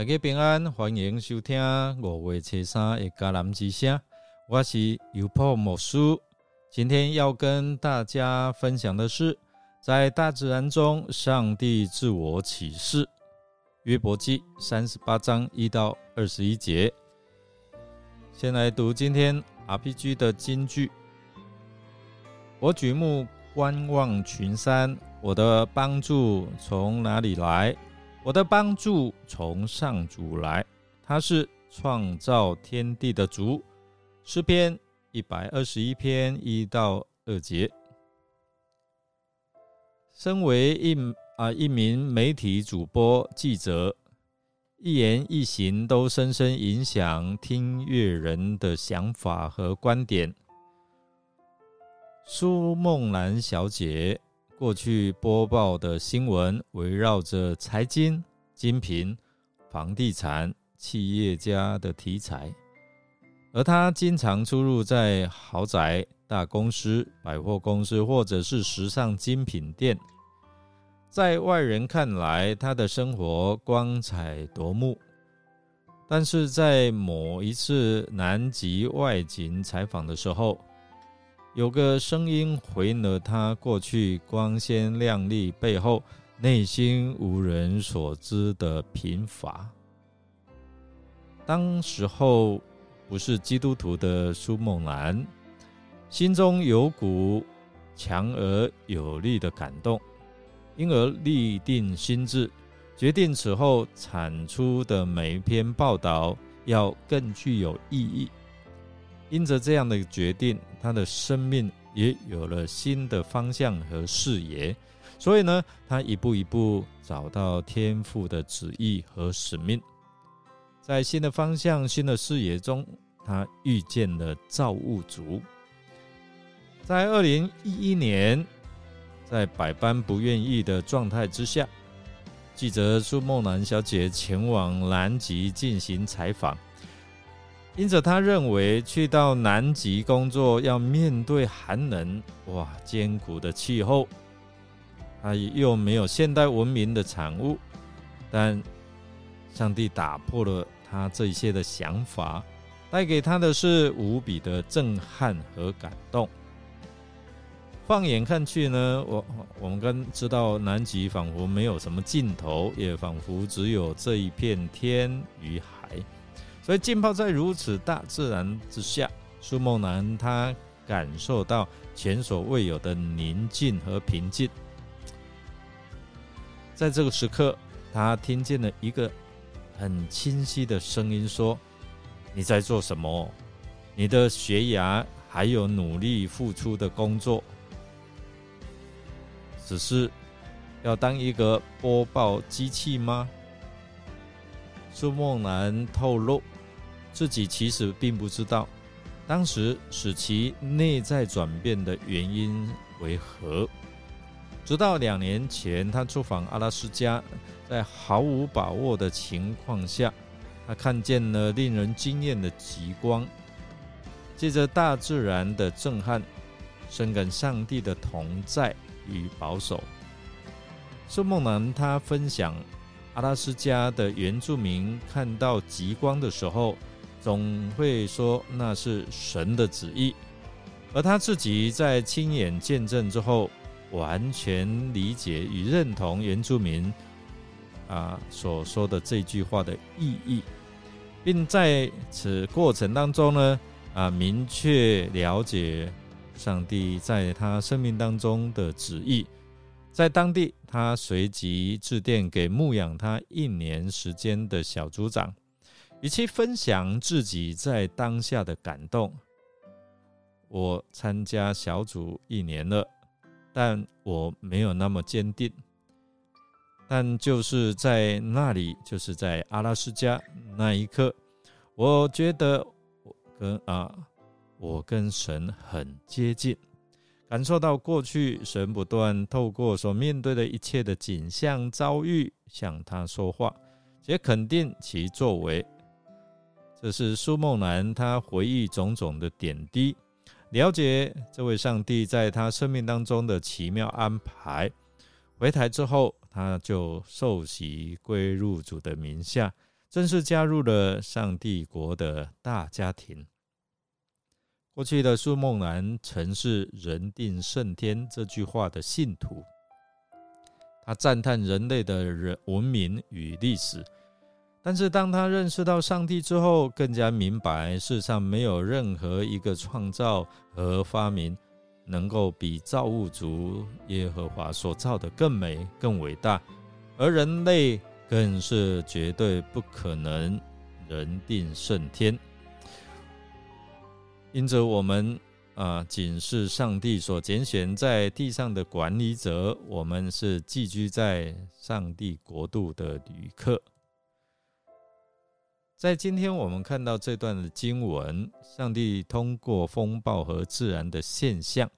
大家平安，欢迎收听五月初三的迦南之声。我是尤破牧师，今天要跟大家分享的是，在大自然中，上帝自我启示。约伯记三十八章一到二十一节。先来读今天 RPG 的金句：我举目观望群山，我的帮助从哪里来？我的帮助从上主来，他是创造天地的主。诗篇一百二十一篇一到二节。身为一啊一名媒体主播记者，一言一行都深深影响听乐人的想法和观点。苏梦兰小姐。过去播报的新闻围绕着财经、精品、房地产、企业家的题材，而他经常出入在豪宅、大公司、百货公司或者是时尚精品店。在外人看来，他的生活光彩夺目，但是在某一次南极外景采访的时候。有个声音回应了他过去光鲜亮丽背后内心无人所知的贫乏。当时候不是基督徒的苏梦兰，心中有股强而有力的感动，因而立定心志，决定此后产出的每一篇报道要更具有意义。因着这样的决定，他的生命也有了新的方向和视野。所以呢，他一步一步找到天赋的旨意和使命，在新的方向、新的视野中，他遇见了造物主。在二零一一年，在百般不愿意的状态之下，记者苏梦兰小姐前往南极进行采访。因此他认为去到南极工作要面对寒冷，哇，艰苦的气候，他又没有现代文明的产物，但上帝打破了他这一些的想法，带给他的是无比的震撼和感动。放眼看去呢，我我们刚知道南极仿佛没有什么尽头，也仿佛只有这一片天与海。所以浸泡在如此大自然之下，苏梦楠他感受到前所未有的宁静和平静。在这个时刻，他听见了一个很清晰的声音说：“你在做什么？你的学涯还有努力付出的工作，只是要当一个播报机器吗？”苏梦楠透露，自己其实并不知道，当时使其内在转变的原因为何。直到两年前，他出访阿拉斯加，在毫无把握的情况下，他看见了令人惊艳的极光。借着大自然的震撼，深感上帝的同在与保守。苏梦楠他分享。阿拉斯加的原住民看到极光的时候，总会说那是神的旨意，而他自己在亲眼见证之后，完全理解与认同原住民啊所说的这句话的意义，并在此过程当中呢啊明确了解上帝在他生命当中的旨意。在当地，他随即致电给牧养他一年时间的小组长，与其分享自己在当下的感动。我参加小组一年了，但我没有那么坚定。但就是在那里，就是在阿拉斯加那一刻，我觉得我跟啊，我跟神很接近。感受到过去神不断透过所面对的一切的景象遭遇向他说话，且肯定其作为。这是苏梦兰他回忆种种的点滴，了解这位上帝在他生命当中的奇妙安排。回台之后，他就受洗归入主的名下，正式加入了上帝国的大家庭。过去的苏梦兰曾是“人定胜天”这句话的信徒，他赞叹人类的人文明与历史。但是，当他认识到上帝之后，更加明白世上没有任何一个创造和发明能够比造物主耶和华所造的更美、更伟大，而人类更是绝对不可能人定胜天。因此我们啊，仅是上帝所拣选在地上的管理者，我们是寄居在上帝国度的旅客。在今天我们看到这段的经文，上帝通过风暴和自然的现象，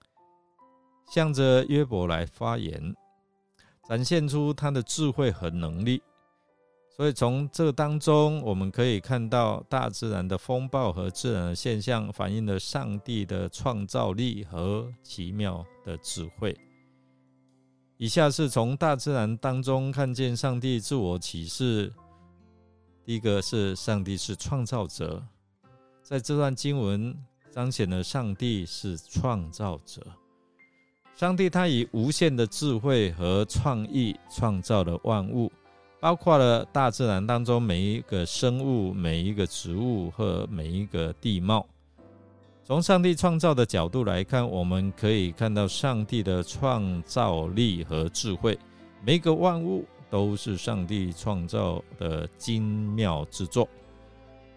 向着约伯来发言，展现出他的智慧和能力。所以从这当中，我们可以看到大自然的风暴和自然的现象，反映了上帝的创造力和奇妙的智慧。以下是从大自然当中看见上帝自我启示。第一个是上帝是创造者，在这段经文彰显了上帝是创造者。上帝他以无限的智慧和创意创造了万物，包括了大自然当中每一个生物、每一个植物和每一个地貌。从上帝创造的角度来看，我们可以看到上帝的创造力和智慧，每个万物。都是上帝创造的精妙之作，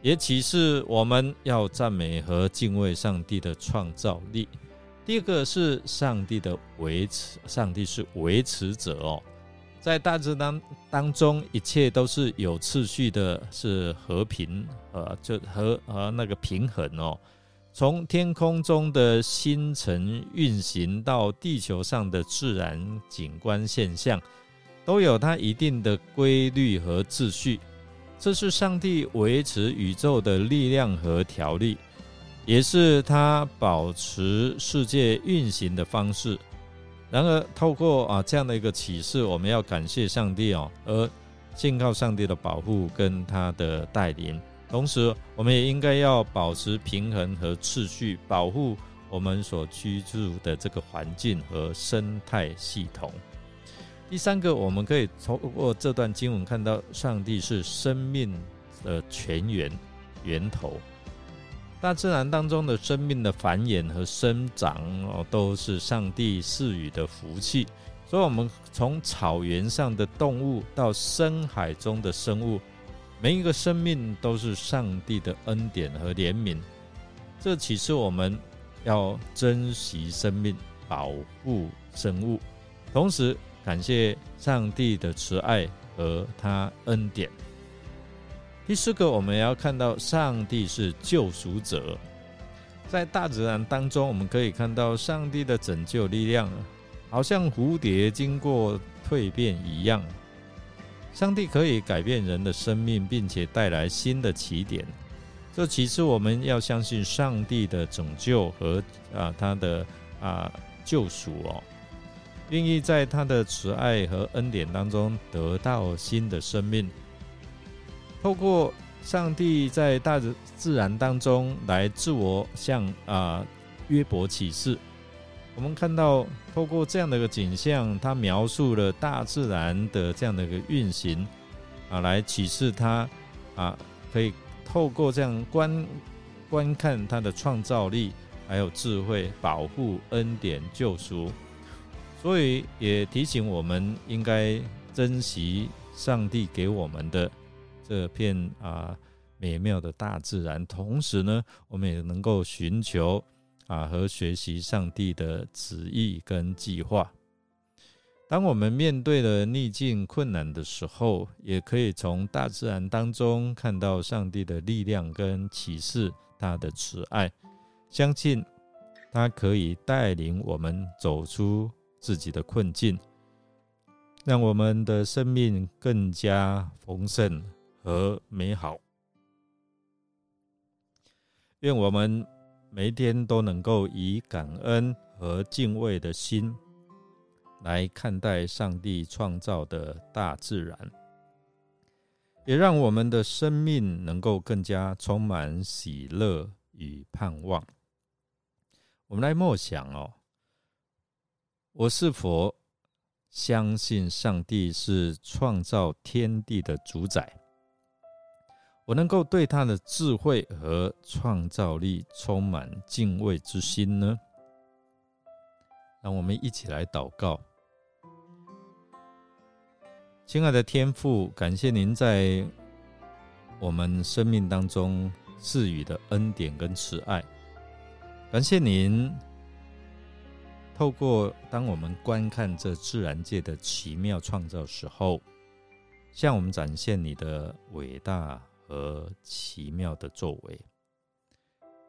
也启示我们要赞美和敬畏上帝的创造力。第二个是上帝的维持，上帝是维持者哦，在大自然当中，一切都是有秩序的，是和平，呃，就和和那个平衡哦。从天空中的星辰运行到地球上的自然景观现象。都有它一定的规律和秩序，这是上帝维持宇宙的力量和条例，也是他保持世界运行的方式。然而，透过啊这样的一个启示，我们要感谢上帝哦，而信靠上帝的保护跟他的带领。同时，我们也应该要保持平衡和秩序，保护我们所居住的这个环境和生态系统。第三个，我们可以通过这段经文看到，上帝是生命的泉源、源头。大自然当中的生命的繁衍和生长哦，都是上帝赐予的福气。所以，我们从草原上的动物到深海中的生物，每一个生命都是上帝的恩典和怜悯。这启示我们要珍惜生命，保护生物，同时。感谢上帝的慈爱和他恩典。第四个，我们要看到上帝是救赎者，在大自然当中，我们可以看到上帝的拯救力量，好像蝴蝶经过蜕变一样。上帝可以改变人的生命，并且带来新的起点。这其次，我们要相信上帝的拯救和啊他的啊救赎哦。愿意在他的慈爱和恩典当中得到新的生命，透过上帝在大自然当中来自我向啊约伯启示。我们看到透过这样的一个景象，他描述了大自然的这样的一个运行啊，来启示他啊，可以透过这样观观看他的创造力，还有智慧、保护、恩典、救赎。所以也提醒我们，应该珍惜上帝给我们的这片啊美妙的大自然。同时呢，我们也能够寻求啊和学习上帝的旨意跟计划。当我们面对了逆境困难的时候，也可以从大自然当中看到上帝的力量跟启示他的慈爱，相信他可以带领我们走出。自己的困境，让我们的生命更加丰盛和美好。愿我们每天都能够以感恩和敬畏的心来看待上帝创造的大自然。也让我们的生命能够更加充满喜乐与盼望。我们来默想哦，我是否相信上帝是创造天地的主宰？我能够对他的智慧和创造力充满敬畏之心呢？让我们一起来祷告，亲爱的天父，感谢您在我们生命当中赐予的恩典跟慈爱。感谢您，透过当我们观看这自然界的奇妙创造时候，向我们展现你的伟大和奇妙的作为。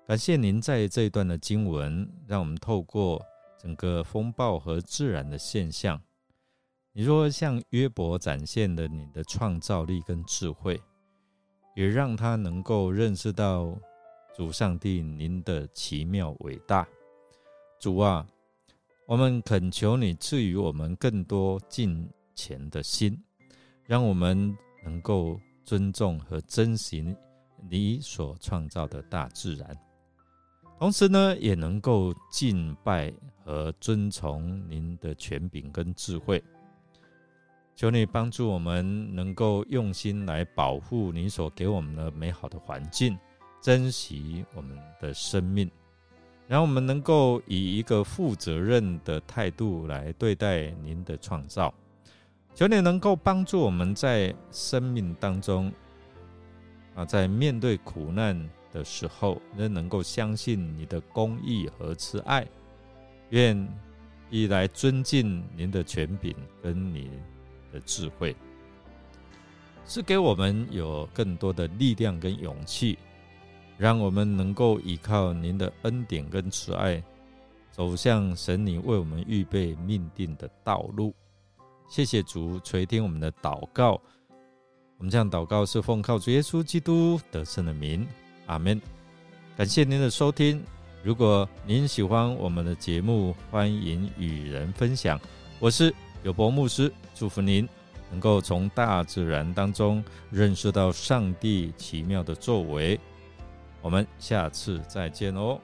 感谢您在这一段的经文，让我们透过整个风暴和自然的现象，你若向约伯展现了你的创造力跟智慧，也让他能够认识到。主上帝，您的奇妙伟大，主啊，我们恳求你赐予我们更多敬虔的心，让我们能够尊重和珍惜你所创造的大自然，同时呢，也能够敬拜和遵从您的权柄跟智慧。求你帮助我们，能够用心来保护你所给我们的美好的环境。珍惜我们的生命，然后我们能够以一个负责任的态度来对待您的创造。求你能够帮助我们在生命当中啊，在面对苦难的时候，仍能够相信你的公义和慈爱，愿意来尊敬您的权柄跟你的智慧，是给我们有更多的力量跟勇气。让我们能够依靠您的恩典跟慈爱，走向神你为我们预备命定的道路。谢谢主垂听我们的祷告。我们这样祷告是奉靠主耶稣基督得胜的名，阿门。感谢您的收听。如果您喜欢我们的节目，欢迎与人分享。我是有博牧师，祝福您能够从大自然当中认识到上帝奇妙的作为。我们下次再见哦。